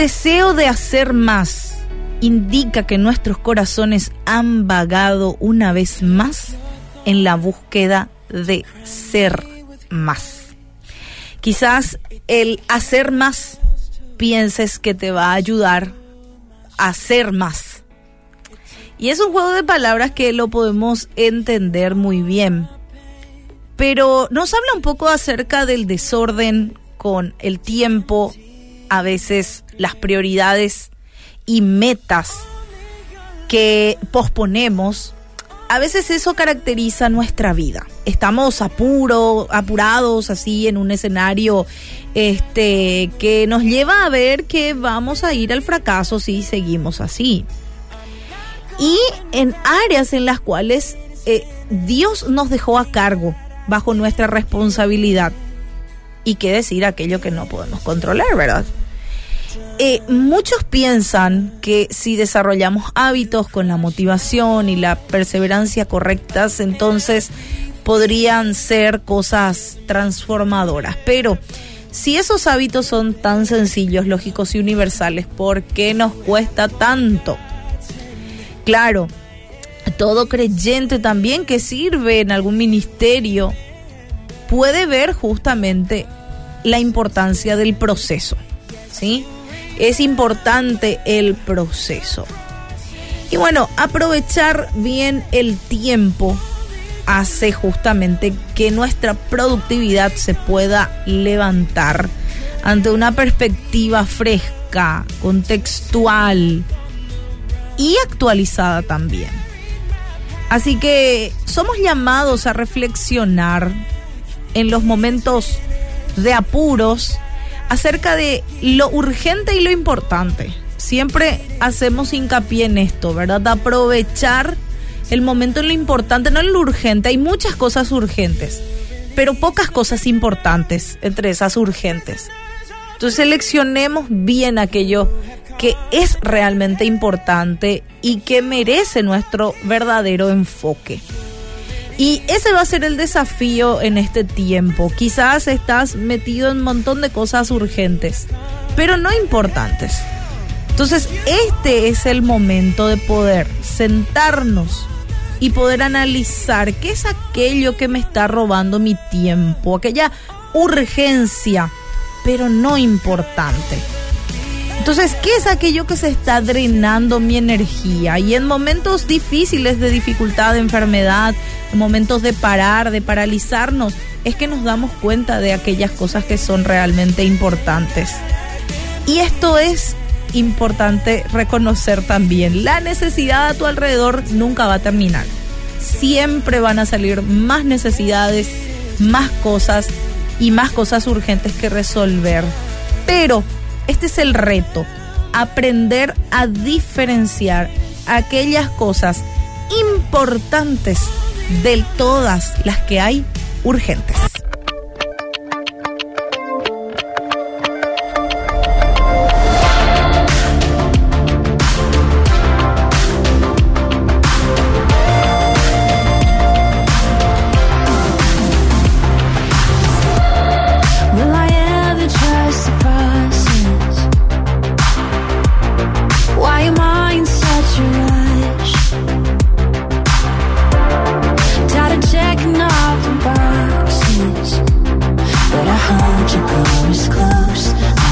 deseo de hacer más indica que nuestros corazones han vagado una vez más en la búsqueda de ser más. Quizás el hacer más pienses que te va a ayudar a hacer más. Y es un juego de palabras que lo podemos entender muy bien. Pero nos habla un poco acerca del desorden con el tiempo, a veces las prioridades y metas que posponemos a veces eso caracteriza nuestra vida. Estamos apuro, apurados así en un escenario este que nos lleva a ver que vamos a ir al fracaso si seguimos así. Y en áreas en las cuales eh, Dios nos dejó a cargo bajo nuestra responsabilidad. Y qué decir aquello que no podemos controlar, ¿verdad? Eh, muchos piensan que si desarrollamos hábitos con la motivación y la perseverancia correctas, entonces podrían ser cosas transformadoras. Pero si esos hábitos son tan sencillos, lógicos y universales, ¿por qué nos cuesta tanto? Claro, todo creyente también que sirve en algún ministerio puede ver justamente la importancia del proceso, ¿sí? Es importante el proceso. Y bueno, aprovechar bien el tiempo hace justamente que nuestra productividad se pueda levantar ante una perspectiva fresca, contextual y actualizada también. Así que somos llamados a reflexionar en los momentos de apuros acerca de lo urgente y lo importante. Siempre hacemos hincapié en esto, ¿verdad? aprovechar el momento en lo importante, no en lo urgente. Hay muchas cosas urgentes, pero pocas cosas importantes entre esas urgentes. Entonces seleccionemos bien aquello que es realmente importante y que merece nuestro verdadero enfoque. Y ese va a ser el desafío en este tiempo. Quizás estás metido en un montón de cosas urgentes, pero no importantes. Entonces, este es el momento de poder sentarnos y poder analizar qué es aquello que me está robando mi tiempo, aquella urgencia, pero no importante. Entonces, ¿qué es aquello que se está drenando mi energía? Y en momentos difíciles de dificultad, de enfermedad, en momentos de parar, de paralizarnos, es que nos damos cuenta de aquellas cosas que son realmente importantes. Y esto es importante reconocer también. La necesidad a tu alrededor nunca va a terminar. Siempre van a salir más necesidades, más cosas y más cosas urgentes que resolver. Pero este es el reto, aprender a diferenciar aquellas cosas importantes de todas las que hay urgentes. keep your eyes close.